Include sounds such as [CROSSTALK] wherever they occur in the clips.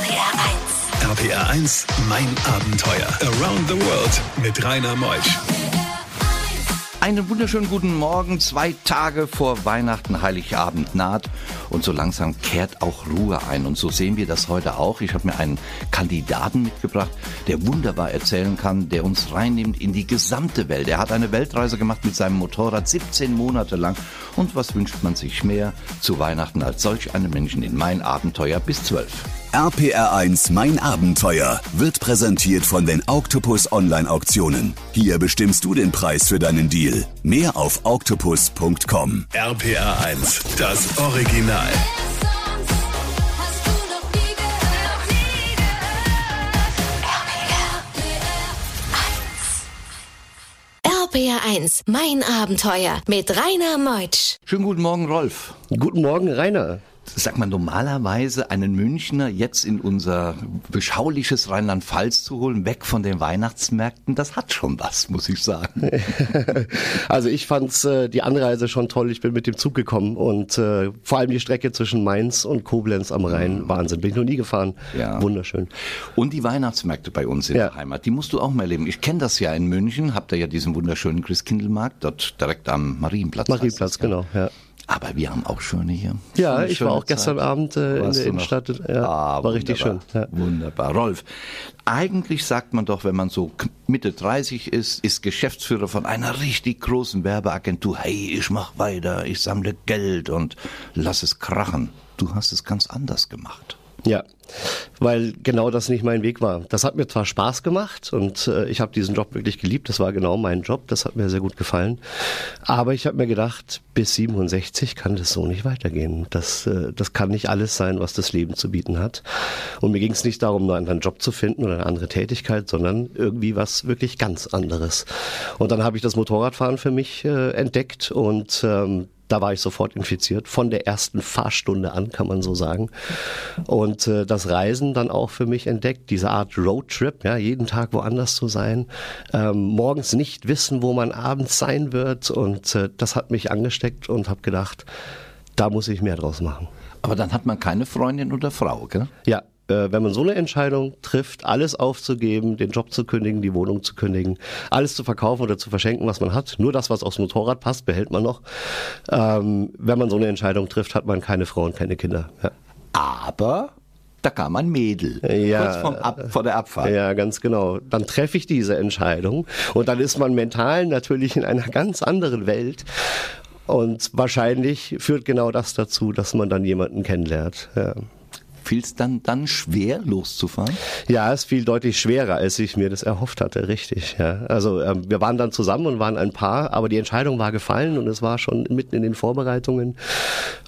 RPR 1. RPR 1, mein Abenteuer. Around the World mit Rainer Meusch. Einen wunderschönen guten Morgen. Zwei Tage vor Weihnachten, Heiligabend naht und so langsam kehrt auch Ruhe ein. Und so sehen wir das heute auch. Ich habe mir einen Kandidaten mitgebracht, der wunderbar erzählen kann, der uns reinnimmt in die gesamte Welt. Er hat eine Weltreise gemacht mit seinem Motorrad 17 Monate lang. Und was wünscht man sich mehr zu Weihnachten als solch einen Menschen in mein Abenteuer bis 12? RPR1 Mein Abenteuer wird präsentiert von den Octopus Online Auktionen. Hier bestimmst du den Preis für deinen Deal. Mehr auf octopus.com. RPR1, das Original. RPR 1, mein Abenteuer mit Rainer Meutsch. Schönen guten Morgen, Rolf. Guten Morgen, Rainer sag mal, normalerweise einen Münchner jetzt in unser beschauliches Rheinland-Pfalz zu holen, weg von den Weihnachtsmärkten, das hat schon was, muss ich sagen. [LAUGHS] also ich fand äh, die Anreise schon toll. Ich bin mit dem Zug gekommen und äh, vor allem die Strecke zwischen Mainz und Koblenz am Rhein. Wahnsinn. Bin ich noch nie gefahren. Ja. Wunderschön. Und die Weihnachtsmärkte bei uns in ja. der Heimat, die musst du auch mal erleben. Ich kenne das ja in München, habt ihr ja diesen wunderschönen Christkindlmarkt, dort direkt am Marienplatz. Marienplatz, genau, ja. Aber wir haben auch schöne hier. Ja, ich war auch Zeit. gestern Abend äh, in der Innenstadt. Ja, ah, war richtig schön. Ja. Wunderbar. Rolf, eigentlich sagt man doch, wenn man so Mitte 30 ist, ist Geschäftsführer von einer richtig großen Werbeagentur. Hey, ich mach weiter, ich sammle Geld und lass es krachen. Du hast es ganz anders gemacht. Ja, weil genau das nicht mein Weg war. Das hat mir zwar Spaß gemacht und äh, ich habe diesen Job wirklich geliebt, das war genau mein Job, das hat mir sehr gut gefallen. Aber ich habe mir gedacht, bis 67 kann das so nicht weitergehen. Das, äh, das kann nicht alles sein, was das Leben zu bieten hat. Und mir ging es nicht darum, nur einen anderen Job zu finden oder eine andere Tätigkeit, sondern irgendwie was wirklich ganz anderes. Und dann habe ich das Motorradfahren für mich äh, entdeckt und ähm, da war ich sofort infiziert, von der ersten Fahrstunde an, kann man so sagen. Und äh, das Reisen dann auch für mich entdeckt, diese Art Roadtrip, ja, jeden Tag woanders zu sein, ähm, morgens nicht wissen, wo man abends sein wird. Und äh, das hat mich angesteckt und habe gedacht, da muss ich mehr draus machen. Aber dann hat man keine Freundin oder Frau, gell? Ja, wenn man so eine Entscheidung trifft, alles aufzugeben, den Job zu kündigen, die Wohnung zu kündigen, alles zu verkaufen oder zu verschenken, was man hat, nur das, was aufs Motorrad passt, behält man noch. Ähm, wenn man so eine Entscheidung trifft, hat man keine Frau und keine Kinder. Ja. Aber da kam ein Mädel. Ja, kurz vom Ab, vor der Abfahrt. Ja, ganz genau. Dann treffe ich diese Entscheidung und dann ist man mental natürlich in einer ganz anderen Welt. Und wahrscheinlich führt genau das dazu, dass man dann jemanden kennenlernt. Ja. Fiel es dann, dann schwer, loszufahren? Ja, es fiel deutlich schwerer, als ich mir das erhofft hatte, richtig. Ja. Also ähm, wir waren dann zusammen und waren ein Paar, aber die Entscheidung war gefallen und es war schon mitten in den Vorbereitungen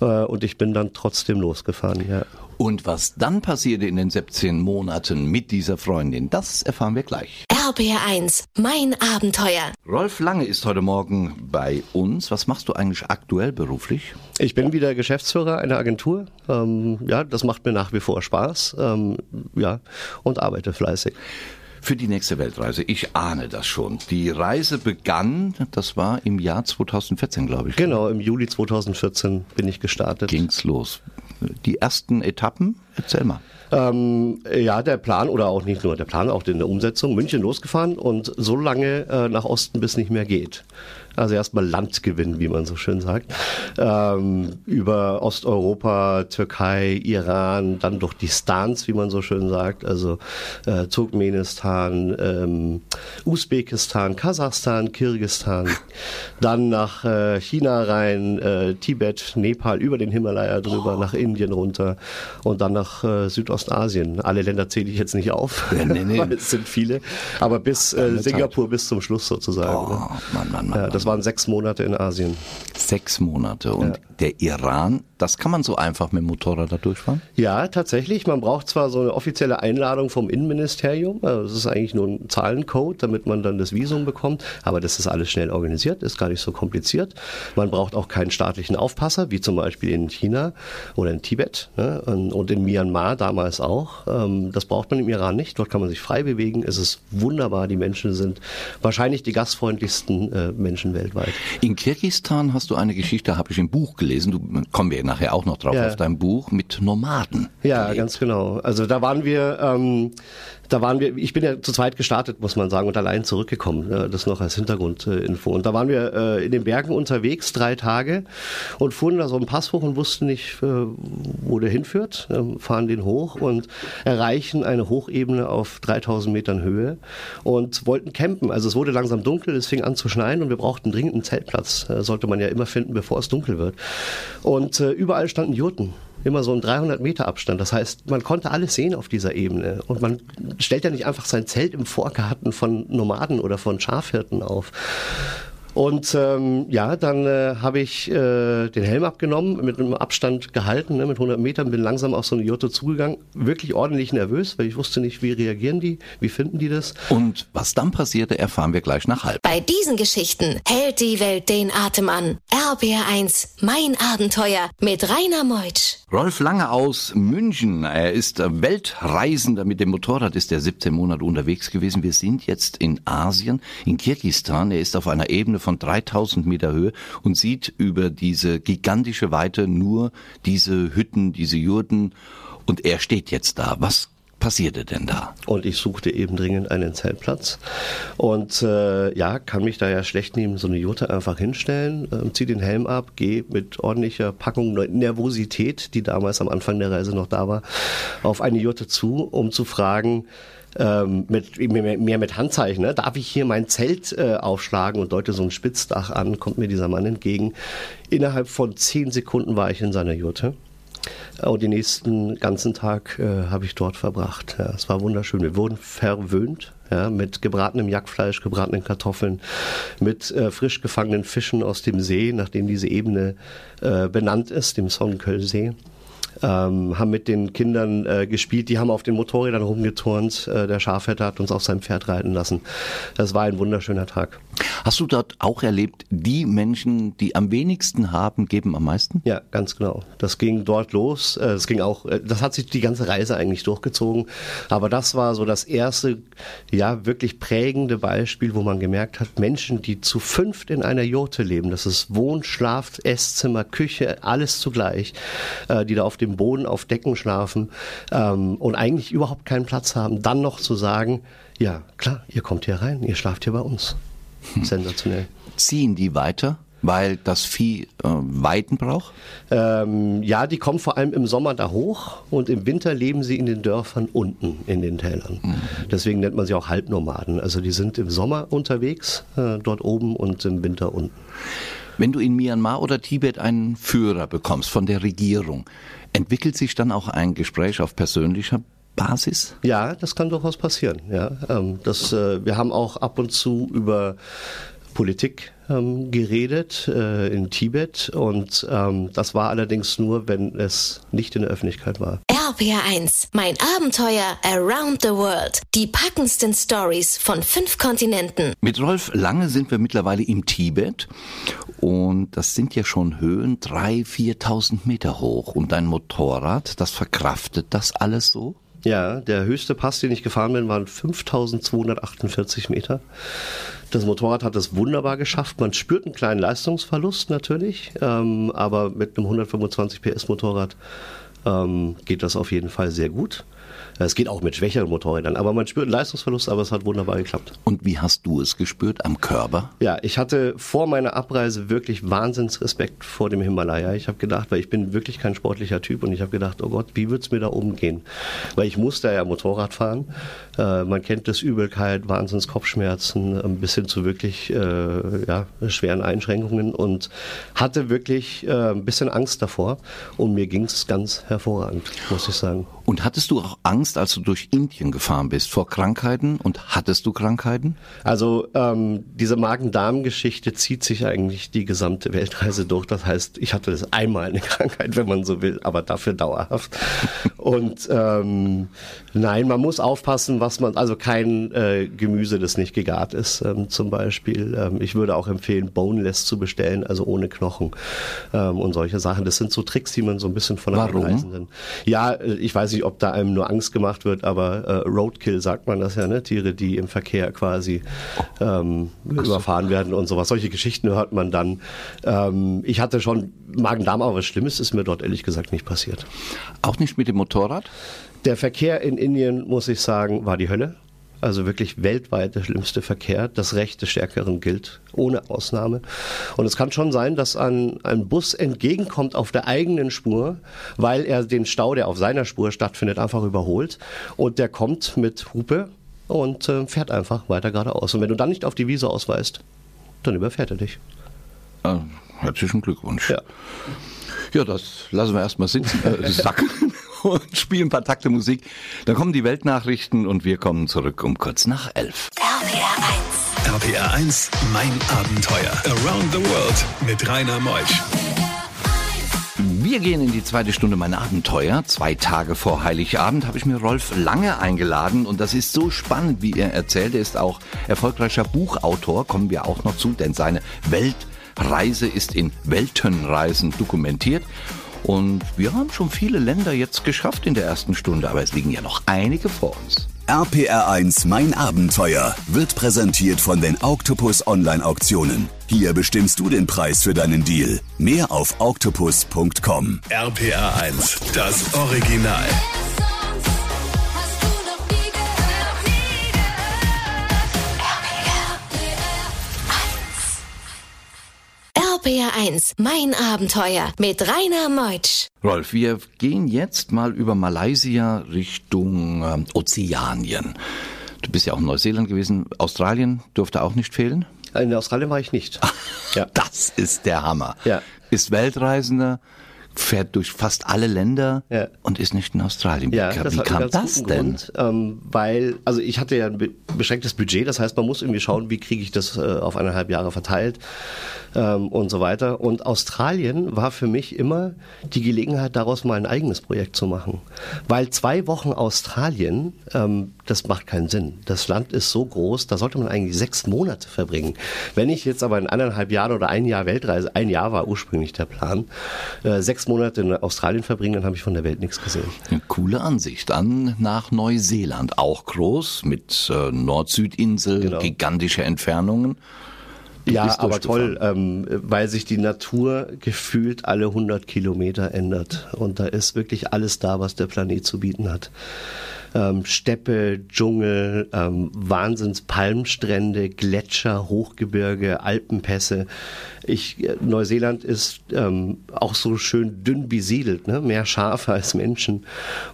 äh, und ich bin dann trotzdem losgefahren. Ja. Und was dann passierte in den 17 Monaten mit dieser Freundin, das erfahren wir gleich. RBR1, mein Abenteuer. Rolf Lange ist heute Morgen bei uns. Was machst du eigentlich aktuell beruflich? Ich bin wieder Geschäftsführer einer Agentur. Ähm, ja, das macht mir nach wie vor Spaß. Ähm, ja, und arbeite fleißig für die nächste Weltreise. Ich ahne das schon. Die Reise begann, das war im Jahr 2014, glaube ich. Genau, im Juli 2014 bin ich gestartet. Ging's los. Die ersten Etappen, erzähl mal. Ähm, ja, der Plan oder auch nicht nur der Plan, auch in der Umsetzung. München losgefahren und so lange äh, nach Osten, bis nicht mehr geht. Also erstmal Land gewinnen, wie man so schön sagt. Ähm, über Osteuropa, Türkei, Iran, dann durch die Stans, wie man so schön sagt. Also äh, Turkmenistan, ähm, Usbekistan, Kasachstan, Kirgistan. Dann nach äh, China rein, äh, Tibet, Nepal, über den Himalaya drüber, oh. nach Indien runter und dann nach äh, Südostasien. Alle Länder zähle ich jetzt nicht auf, ja, nee, nee. [LAUGHS] weil es sind viele. Aber bis äh, Singapur bis zum Schluss sozusagen. Oh, ne? Mann, Mann, Mann, ja, das waren sechs Monate in Asien. Sechs Monate. Und ja. der Iran, das kann man so einfach mit dem Motorrad da durchfahren? Ja, tatsächlich. Man braucht zwar so eine offizielle Einladung vom Innenministerium. Also das ist eigentlich nur ein Zahlencode, damit man dann das Visum bekommt. Aber das ist alles schnell organisiert, ist gar nicht so kompliziert. Man braucht auch keinen staatlichen Aufpasser, wie zum Beispiel in China oder in Tibet ne? und in Myanmar damals auch. Ähm, das braucht man im Iran nicht. Dort kann man sich frei bewegen. Es ist wunderbar. Die Menschen sind wahrscheinlich die gastfreundlichsten äh, Menschen weltweit. In Kirgistan hast du eine Geschichte, habe ich im Buch gelesen, du kommen wir nachher auch noch drauf ja. auf dein Buch mit Nomaden. Ja, gelebt. ganz genau. Also da waren wir, ähm, da waren wir, ich bin ja zu zweit gestartet, muss man sagen, und allein zurückgekommen. Das noch als Hintergrundinfo. Und da waren wir äh, in den Bergen unterwegs, drei Tage, und fuhren da so einen Pass hoch und wussten nicht, äh, wo der hinführt. Ähm, fahren den hoch und erreichen eine Hochebene auf 3000 Metern Höhe und wollten campen. Also es wurde langsam dunkel, es fing an zu schneien und wir brauchten dringend einen Zeltplatz. Äh, sollte man ja immer finden, bevor es dunkel wird. Und überall standen Jurten immer so ein 300 Meter Abstand. Das heißt, man konnte alles sehen auf dieser Ebene. Und man stellt ja nicht einfach sein Zelt im Vorgarten von Nomaden oder von Schafhirten auf. Und ähm, ja, dann äh, habe ich äh, den Helm abgenommen, mit einem Abstand gehalten, ne, mit 100 Metern, bin langsam auf so eine Jurte zugegangen, wirklich ordentlich nervös, weil ich wusste nicht, wie reagieren die, wie finden die das. Und was dann passierte, erfahren wir gleich nach halb. Bei diesen Geschichten hält die Welt den Atem an. RBR1, mein Abenteuer mit Rainer Meutsch. Rolf Lange aus München, er ist Weltreisender mit dem Motorrad, ist er 17 Monate unterwegs gewesen. Wir sind jetzt in Asien, in Kirgistan. Er ist auf einer Ebene von 3000 Meter Höhe und sieht über diese gigantische Weite nur diese Hütten, diese Jurten und er steht jetzt da. Was passierte denn da? Und ich suchte eben dringend einen Zeltplatz und äh, ja, kann mich da ja schlecht neben so eine Jurte einfach hinstellen, äh, ziehe den Helm ab, gehe mit ordentlicher Packung Nervosität, die damals am Anfang der Reise noch da war, auf eine Jurte zu, um zu fragen, ähm, mit, mehr mit Handzeichen, ne? darf ich hier mein Zelt äh, aufschlagen und deute so ein Spitzdach an, kommt mir dieser Mann entgegen. Innerhalb von zehn Sekunden war ich in seiner Jurte. Und den nächsten ganzen Tag äh, habe ich dort verbracht. Ja, es war wunderschön. Wir wurden verwöhnt ja, mit gebratenem Jackfleisch, gebratenen Kartoffeln, mit äh, frisch gefangenen Fischen aus dem See, nachdem diese Ebene äh, benannt ist, dem Sonnenköllsee ähm, haben mit den Kindern äh, gespielt, die haben auf den Motorrädern rumgeturnt. Äh, der Schafhätter hat uns auf seinem Pferd reiten lassen. Das war ein wunderschöner Tag. Hast du dort auch erlebt, die Menschen, die am wenigsten haben, geben am meisten? Ja, ganz genau. Das ging dort los. Äh, es ging auch, äh, das hat sich die ganze Reise eigentlich durchgezogen. Aber das war so das erste, ja, wirklich prägende Beispiel, wo man gemerkt hat, Menschen, die zu fünft in einer Jurte leben, das ist Wohn, Schlaf, Esszimmer, Küche, alles zugleich, äh, die da auf dem Boden auf Decken schlafen ähm, und eigentlich überhaupt keinen Platz haben, dann noch zu sagen, ja klar, ihr kommt hier rein, ihr schlaft hier bei uns. [LAUGHS] Sensationell. Ziehen die weiter? weil das Vieh äh, Weiten braucht? Ähm, ja, die kommen vor allem im Sommer da hoch und im Winter leben sie in den Dörfern unten in den Tälern. Mhm. Deswegen nennt man sie auch Halbnomaden. Also die sind im Sommer unterwegs, äh, dort oben und im Winter unten. Wenn du in Myanmar oder Tibet einen Führer bekommst von der Regierung, Entwickelt sich dann auch ein Gespräch auf persönlicher Basis? Ja, das kann durchaus passieren. Ja, ähm, das, äh, wir haben auch ab und zu über Politik ähm, geredet äh, in Tibet und ähm, das war allerdings nur, wenn es nicht in der Öffentlichkeit war. RPR1, mein Abenteuer Around the World. Die packendsten Stories von fünf Kontinenten. Mit Rolf Lange sind wir mittlerweile im Tibet und das sind ja schon Höhen 3.000, 4.000 Meter hoch und dein Motorrad, das verkraftet das alles so? Ja, der höchste Pass, den ich gefahren bin, waren 5248 Meter. Das Motorrad hat es wunderbar geschafft. Man spürt einen kleinen Leistungsverlust natürlich, ähm, aber mit einem 125 PS Motorrad ähm, geht das auf jeden Fall sehr gut. Es geht auch mit schwächeren Motorrädern, aber man spürt einen Leistungsverlust, aber es hat wunderbar geklappt. Und wie hast du es gespürt am Körper? Ja, ich hatte vor meiner Abreise wirklich Wahnsinnsrespekt vor dem Himalaya. Ich habe gedacht, weil ich bin wirklich kein sportlicher Typ und ich habe gedacht, oh Gott, wie wird's mir da oben gehen? Weil ich musste ja Motorrad fahren. Äh, man kennt das Übelkeit, Wahnsinns Kopfschmerzen, ein bisschen zu wirklich äh, ja, schweren Einschränkungen und hatte wirklich äh, ein bisschen Angst davor. Und mir ging's ganz hervorragend, muss ich sagen. Und hattest du auch Angst, als du durch Indien gefahren bist, vor Krankheiten? Und hattest du Krankheiten? Also ähm, diese Magen-Darm-Geschichte zieht sich eigentlich die gesamte Weltreise durch. Das heißt, ich hatte das einmal eine [LAUGHS] Krankheit, wenn man so will, aber dafür dauerhaft. Und ähm, nein, man muss aufpassen, was man, also kein äh, Gemüse, das nicht gegart ist, ähm, zum Beispiel. Ähm, ich würde auch empfehlen, Boneless zu bestellen, also ohne Knochen ähm, und solche Sachen. Das sind so Tricks, die man so ein bisschen von der Warum? Reisenden. Ja, äh, ich weiß nicht, nicht, ob da einem nur Angst gemacht wird, aber äh, Roadkill sagt man das ja, ne? Tiere, die im Verkehr quasi ähm, überfahren werden und sowas. Solche Geschichten hört man dann. Ähm, ich hatte schon Magen-Darm, aber was Schlimmes ist mir dort ehrlich gesagt nicht passiert. Auch nicht mit dem Motorrad? Der Verkehr in Indien, muss ich sagen, war die Hölle also wirklich weltweit der schlimmste Verkehr. Das Recht des Stärkeren gilt, ohne Ausnahme. Und es kann schon sein, dass ein, ein Bus entgegenkommt auf der eigenen Spur, weil er den Stau, der auf seiner Spur stattfindet, einfach überholt. Und der kommt mit Hupe und äh, fährt einfach weiter geradeaus. Und wenn du dann nicht auf die Wiese ausweist, dann überfährt er dich. Ah, herzlichen Glückwunsch. Ja. Ja, das lassen wir erstmal sitzen, äh, sacken [LAUGHS] und spielen ein paar Takte Musik. Dann kommen die Weltnachrichten und wir kommen zurück um kurz nach elf. RPR 1. RPR 1, mein Abenteuer. Around the World mit Rainer Meusch. Wir gehen in die zweite Stunde mein Abenteuer. Zwei Tage vor Heiligabend habe ich mir Rolf Lange eingeladen und das ist so spannend, wie er erzählt. Er ist auch erfolgreicher Buchautor, kommen wir auch noch zu, denn seine Weltreise ist in Weltenreisen dokumentiert. Und wir haben schon viele Länder jetzt geschafft in der ersten Stunde, aber es liegen ja noch einige vor uns. RPR1 Mein Abenteuer wird präsentiert von den Octopus Online Auktionen. Hier bestimmst du den Preis für deinen Deal. Mehr auf octopus.com. RPR1, das Original. RPR1, mein Abenteuer mit Rainer Meutsch. Rolf, wir gehen jetzt mal über Malaysia Richtung äh, Ozeanien. Du bist ja auch in Neuseeland gewesen. Australien durfte auch nicht fehlen? In Australien war ich nicht. [LAUGHS] ja. Das ist der Hammer. Ja. Ist Weltreisender, fährt durch fast alle Länder ja. und ist nicht in Australien. Ja, wie, wie kam das denn? Grund, ähm, weil, also ich hatte ja ein beschränktes Budget, das heißt, man muss irgendwie schauen, wie kriege ich das äh, auf eineinhalb Jahre verteilt ähm, und so weiter. Und Australien war für mich immer die Gelegenheit, daraus mal ein eigenes Projekt zu machen. Weil zwei Wochen Australien, ähm, das macht keinen Sinn. Das Land ist so groß, da sollte man eigentlich sechs Monate verbringen. Wenn ich jetzt aber in eineinhalb Jahren oder ein Jahr Weltreise, ein Jahr war ursprünglich der Plan, äh, sechs Monate in Australien verbringen, dann habe ich von der Welt nichts gesehen. Eine coole Ansicht. Dann nach Neuseeland, auch groß, mit äh, Nord-Süd-Insel, genau. gigantische Entfernungen. Du ja, aber toll, ähm, weil sich die Natur gefühlt alle 100 Kilometer ändert. Und da ist wirklich alles da, was der Planet zu bieten hat ähm, Steppe, Dschungel, ähm, Wahnsinns Palmstrände, Gletscher, Hochgebirge, Alpenpässe. Ich, äh, Neuseeland ist ähm, auch so schön dünn besiedelt, ne? mehr Schafe als Menschen.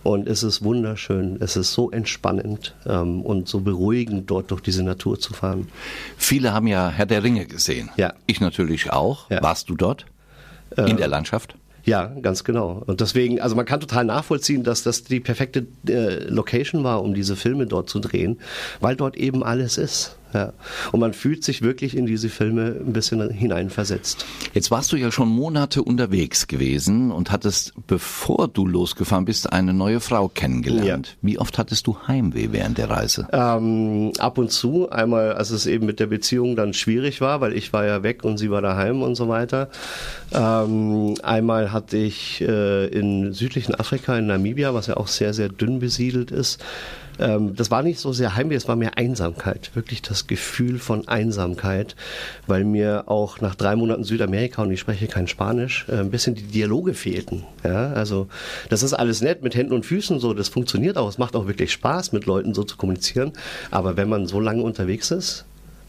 Und es ist wunderschön, es ist so entspannend ähm, und so beruhigend, dort durch diese Natur zu fahren. Viele haben ja Herr der Ringe gesehen. Ja. Ich natürlich auch. Ja. Warst du dort? In äh, der Landschaft? Ja, ganz genau. Und deswegen, also man kann total nachvollziehen, dass das die perfekte äh, Location war, um diese Filme dort zu drehen, weil dort eben alles ist. Ja. Und man fühlt sich wirklich in diese Filme ein bisschen hineinversetzt. Jetzt warst du ja schon Monate unterwegs gewesen und hattest, bevor du losgefahren bist, eine neue Frau kennengelernt. Ja. Wie oft hattest du Heimweh während der Reise? Ähm, ab und zu. Einmal, als es eben mit der Beziehung dann schwierig war, weil ich war ja weg und sie war daheim und so weiter. Ähm, einmal hatte ich äh, in südlichen Afrika, in Namibia, was ja auch sehr, sehr dünn besiedelt ist, ähm, das war nicht so sehr Heimweh, es war mehr Einsamkeit, wirklich das Gefühl von Einsamkeit, weil mir auch nach drei Monaten Südamerika und ich spreche kein Spanisch, äh, ein bisschen die Dialoge fehlten. Ja, also das ist alles nett mit Händen und Füßen so, das funktioniert auch, es macht auch wirklich Spaß, mit Leuten so zu kommunizieren, aber wenn man so lange unterwegs ist,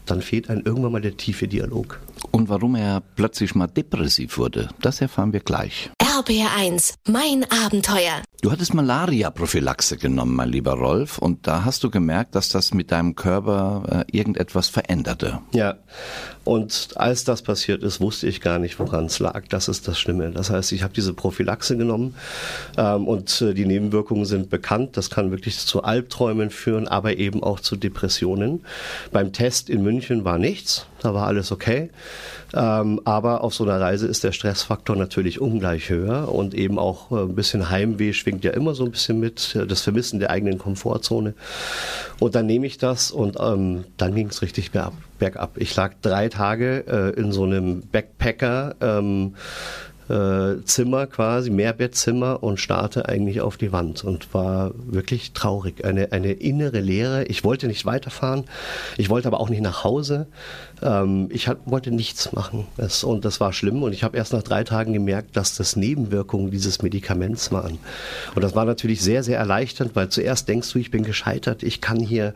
dann fehlt einem irgendwann mal der tiefe Dialog. Und warum er plötzlich mal depressiv wurde, das erfahren wir gleich. RBR1, mein Abenteuer. Du hattest Malaria-Prophylaxe genommen, mein lieber Rolf, und da hast du gemerkt, dass das mit deinem Körper äh, irgendetwas veränderte. Ja, und als das passiert ist, wusste ich gar nicht, woran es lag. Das ist das Schlimme. Das heißt, ich habe diese Prophylaxe genommen ähm, und äh, die Nebenwirkungen sind bekannt. Das kann wirklich zu Albträumen führen, aber eben auch zu Depressionen. Beim Test in München war nichts, da war alles okay. Ähm, aber auf so einer Reise ist der Stressfaktor natürlich ungleich höher und eben auch äh, ein bisschen Heimweh schwingt ja immer so ein bisschen mit, das Vermissen der eigenen Komfortzone. Und dann nehme ich das und ähm, dann ging es richtig bergab, bergab. Ich lag drei Tage äh, in so einem Backpacker. Ähm, äh, Zimmer quasi, Mehrbettzimmer und starrte eigentlich auf die Wand und war wirklich traurig. Eine, eine innere Leere. Ich wollte nicht weiterfahren, ich wollte aber auch nicht nach Hause. Ähm, ich hat, wollte nichts machen. Das, und das war schlimm und ich habe erst nach drei Tagen gemerkt, dass das Nebenwirkungen dieses Medikaments waren. Und das war natürlich sehr, sehr erleichternd, weil zuerst denkst du, ich bin gescheitert, ich kann hier,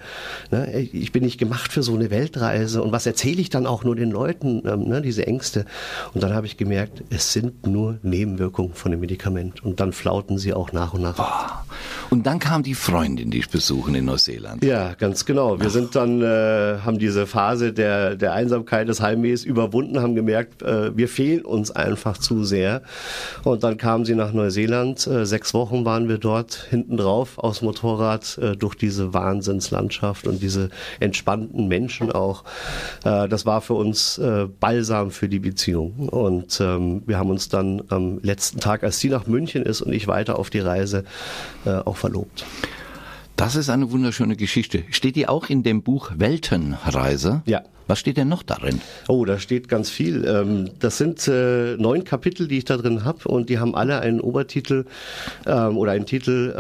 ne, ich bin nicht gemacht für so eine Weltreise und was erzähle ich dann auch nur den Leuten, ähm, ne, diese Ängste. Und dann habe ich gemerkt, es sind nur Nebenwirkungen von dem Medikament und dann flauten sie auch nach und nach. Oh. Und dann kam die Freundin dich besuchen in Neuseeland. Ja, ganz genau. Wir Ach. sind dann, äh, haben diese Phase der, der Einsamkeit des Heimwehs überwunden, haben gemerkt, äh, wir fehlen uns einfach zu sehr. Und dann kam sie nach Neuseeland. Äh, sechs Wochen waren wir dort hinten drauf aus Motorrad äh, durch diese Wahnsinnslandschaft und diese entspannten Menschen auch. Äh, das war für uns äh, Balsam für die Beziehung. Und ähm, wir haben uns dann am letzten Tag, als sie nach München ist und ich weiter auf die Reise, äh, auch verlobt. Das ist eine wunderschöne Geschichte. Steht die auch in dem Buch Weltenreise? Ja. Was steht denn noch darin? Oh, da steht ganz viel. Ähm, das sind äh, neun Kapitel, die ich da drin habe und die haben alle einen Obertitel ähm, oder einen Titel.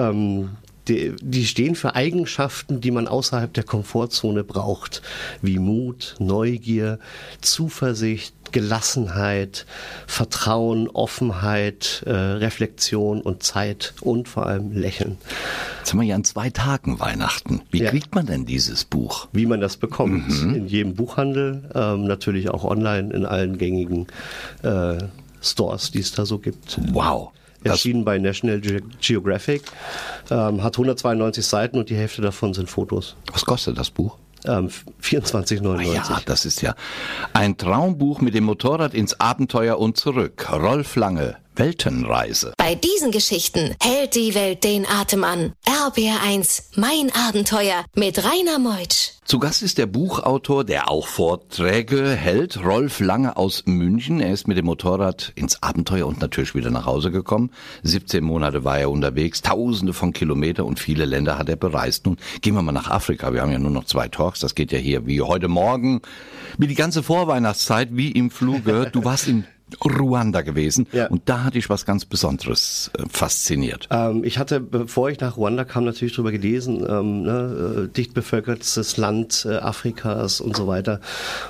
Die, die stehen für Eigenschaften, die man außerhalb der Komfortzone braucht, wie Mut, Neugier, Zuversicht, Gelassenheit, Vertrauen, Offenheit, äh, Reflexion und Zeit und vor allem Lächeln. Jetzt haben wir ja an zwei Tagen Weihnachten. Wie ja. kriegt man denn dieses Buch? Wie man das bekommt. Mhm. In jedem Buchhandel, ähm, natürlich auch online in allen gängigen äh, Stores, die es da so gibt. Wow. Erschienen bei National Ge Geographic, ähm, hat 192 Seiten und die Hälfte davon sind Fotos. Was kostet das Buch? Ähm, 24,99. Ja, das ist ja ein Traumbuch mit dem Motorrad ins Abenteuer und zurück. Rolf Lange, Weltenreise. Bei diesen Geschichten hält die Welt den Atem an. RBR1, mein Abenteuer mit Rainer Meutsch. Zu Gast ist der Buchautor, der auch Vorträge hält, Rolf Lange aus München. Er ist mit dem Motorrad ins Abenteuer und natürlich wieder nach Hause gekommen. 17 Monate war er unterwegs, tausende von Kilometern und viele Länder hat er bereist. Nun gehen wir mal nach Afrika. Wir haben ja nur noch zwei Talks. Das geht ja hier wie heute Morgen, wie die ganze Vorweihnachtszeit, wie im Fluge. Du warst in Ruanda gewesen. Ja. Und da hatte ich was ganz Besonderes äh, fasziniert. Ähm, ich hatte, bevor ich nach Ruanda kam, natürlich darüber gelesen, ähm, ne, äh, dicht bevölkertes Land äh, Afrikas und so weiter.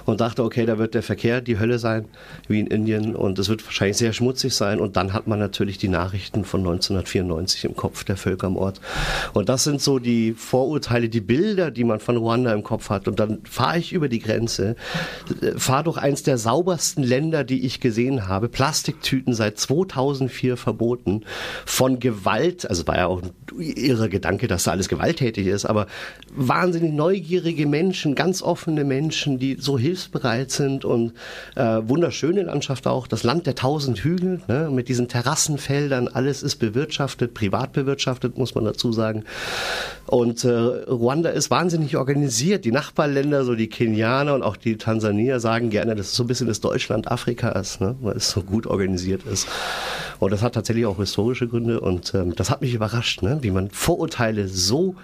Und dachte, okay, da wird der Verkehr die Hölle sein, wie in Indien. Und es wird wahrscheinlich sehr schmutzig sein. Und dann hat man natürlich die Nachrichten von 1994 im Kopf, der Völkermord. Und das sind so die Vorurteile, die Bilder, die man von Ruanda im Kopf hat. Und dann fahre ich über die Grenze, äh, fahre durch eins der saubersten Länder, die ich gesehen gesehen habe, Plastiktüten seit 2004 verboten, von Gewalt, also war ja auch ein irrer Gedanke, dass da alles gewalttätig ist, aber wahnsinnig neugierige Menschen, ganz offene Menschen, die so hilfsbereit sind und äh, wunderschöne Landschaft auch, das Land der tausend Hügel, ne, mit diesen Terrassenfeldern, alles ist bewirtschaftet, privat bewirtschaftet, muss man dazu sagen. Und äh, Ruanda ist wahnsinnig organisiert. Die Nachbarländer, so die Kenianer und auch die Tansanier sagen gerne, das ist so ein bisschen das Deutschland Afrikas. Ne? Weil es so gut organisiert ist. Und das hat tatsächlich auch historische Gründe und ähm, das hat mich überrascht, ne? wie man Vorurteile so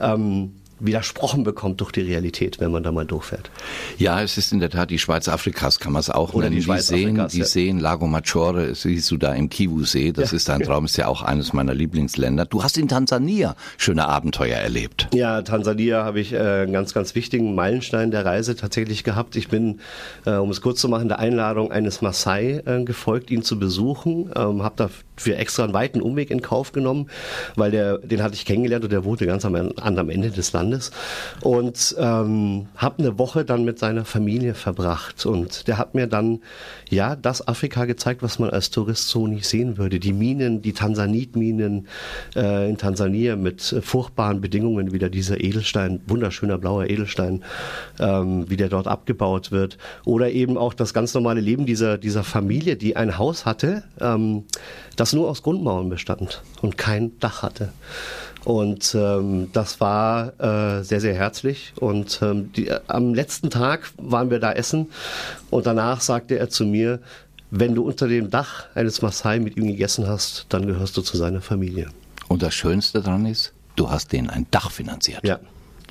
ähm, widersprochen bekommt durch die Realität, wenn man da mal durchfährt. Ja, es ist in der Tat die Schweiz Afrikas, kann man es auch Oder nennen. Die, Schweiz die sehen, Afrikas, die ja. sehen Lago Maggiore, siehst du da im Kivu-See, das ja. ist ein Traum, ist ja auch eines meiner Lieblingsländer. Du hast in Tansania schöne Abenteuer erlebt. Ja, Tansania habe ich äh, einen ganz, ganz wichtigen Meilenstein der Reise tatsächlich gehabt. Ich bin, äh, um es kurz zu machen, der Einladung eines Maasai äh, gefolgt, ihn zu besuchen, ähm, habe dafür extra einen weiten Umweg in Kauf genommen, weil der, den hatte ich kennengelernt und der wohnte ganz am anderen Ende des Landes und ähm, habe eine Woche dann mit seiner Familie verbracht und der hat mir dann ja das Afrika gezeigt, was man als Tourist so nicht sehen würde. Die Minen, die Tansanitminen äh, in Tansania mit äh, furchtbaren Bedingungen, wieder dieser Edelstein, wunderschöner blauer Edelstein, ähm, wie der dort abgebaut wird oder eben auch das ganz normale Leben dieser dieser Familie, die ein Haus hatte, ähm, das nur aus Grundmauern bestand und kein Dach hatte. Und ähm, das war äh, sehr, sehr herzlich. Und ähm, die, äh, am letzten Tag waren wir da essen und danach sagte er zu mir, wenn du unter dem Dach eines Maasai mit ihm gegessen hast, dann gehörst du zu seiner Familie. Und das Schönste daran ist, du hast denen ein Dach finanziert. Ja.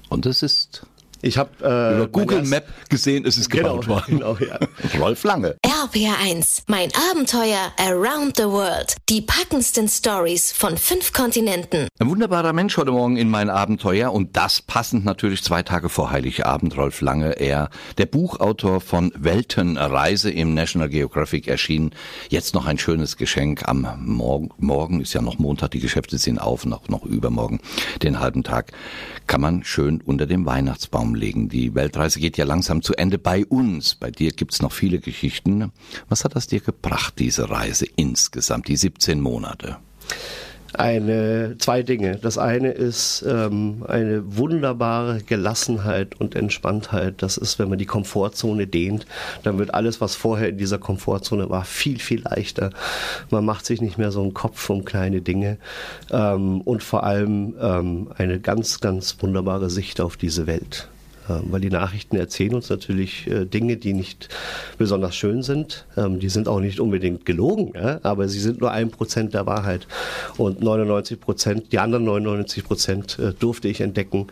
Und das ist Ich habe äh, über Google Map gesehen, es ist genau, gebaut worden. Genau, ja. [LAUGHS] Rolf Lange. RPR1, mein Abenteuer Around the World. Die packendsten Stories von fünf Kontinenten. Ein wunderbarer Mensch heute Morgen in mein Abenteuer und das passend natürlich zwei Tage vor Heiligabend. Rolf Lange, er, der Buchautor von Weltenreise im National Geographic erschienen. Jetzt noch ein schönes Geschenk am Morgen. Morgen ist ja noch Montag, die Geschäfte sind auf, noch, noch übermorgen, den halben Tag. Kann man schön unter dem Weihnachtsbaum legen. Die Weltreise geht ja langsam zu Ende bei uns. Bei dir gibt's noch viele Geschichten. Was hat das dir gebracht, diese Reise insgesamt, die 17 Monate? eine zwei Dinge. Das eine ist ähm, eine wunderbare Gelassenheit und Entspanntheit. Das ist, wenn man die Komfortzone dehnt, dann wird alles, was vorher in dieser Komfortzone war, viel, viel leichter. Man macht sich nicht mehr so einen Kopf um kleine Dinge ähm, und vor allem ähm, eine ganz, ganz wunderbare Sicht auf diese Welt. Ähm, weil die Nachrichten erzählen uns natürlich äh, Dinge, die nicht besonders schön sind. Ähm, die sind auch nicht unbedingt gelogen, aber sie sind nur ein Prozent der Wahrheit. Und 99 Prozent, die anderen 99 Prozent äh, durfte ich entdecken.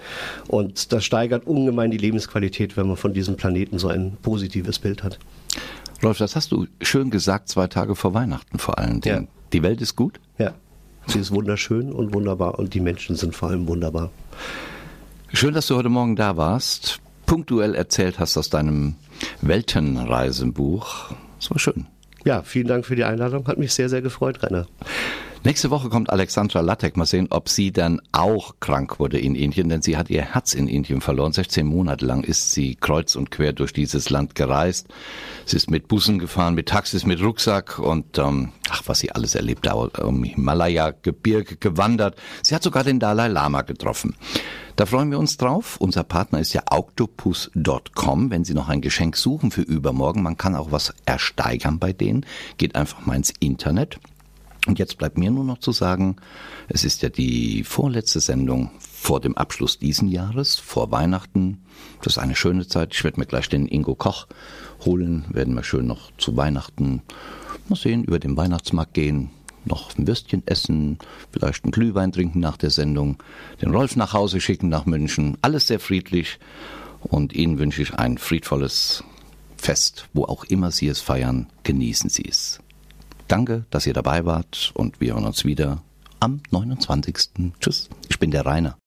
Und das steigert ungemein die Lebensqualität, wenn man von diesem Planeten so ein positives Bild hat. Rolf, das hast du schön gesagt, zwei Tage vor Weihnachten vor allen Dingen. Ja. Die Welt ist gut? Ja, sie ist wunderschön und wunderbar und die Menschen sind vor allem wunderbar. Schön, dass du heute Morgen da warst, punktuell erzählt hast aus deinem Weltenreisenbuch. Das war schön. Ja, vielen Dank für die Einladung. Hat mich sehr, sehr gefreut, Rainer. Nächste Woche kommt Alexandra Lattek. Mal sehen, ob sie dann auch krank wurde in Indien, denn sie hat ihr Herz in Indien verloren. 16 Monate lang ist sie kreuz und quer durch dieses Land gereist. Sie ist mit Bussen gefahren, mit Taxis, mit Rucksack und ähm, ach, was sie alles erlebt hat, um Himalaya-Gebirge gewandert. Sie hat sogar den Dalai Lama getroffen. Da freuen wir uns drauf. Unser Partner ist ja octopus.com. Wenn Sie noch ein Geschenk suchen für übermorgen, man kann auch was ersteigern bei denen. Geht einfach mal ins Internet und jetzt bleibt mir nur noch zu sagen, es ist ja die vorletzte Sendung vor dem Abschluss diesen Jahres, vor Weihnachten. Das ist eine schöne Zeit. Ich werde mir gleich den Ingo Koch holen, werden wir schön noch zu Weihnachten mal sehen, über den Weihnachtsmarkt gehen, noch ein Würstchen essen, vielleicht einen Glühwein trinken nach der Sendung, den Rolf nach Hause schicken nach München. Alles sehr friedlich und Ihnen wünsche ich ein friedvolles Fest, wo auch immer Sie es feiern. Genießen Sie es. Danke, dass ihr dabei wart und wir hören uns wieder am 29. Tschüss, ich bin der Rainer.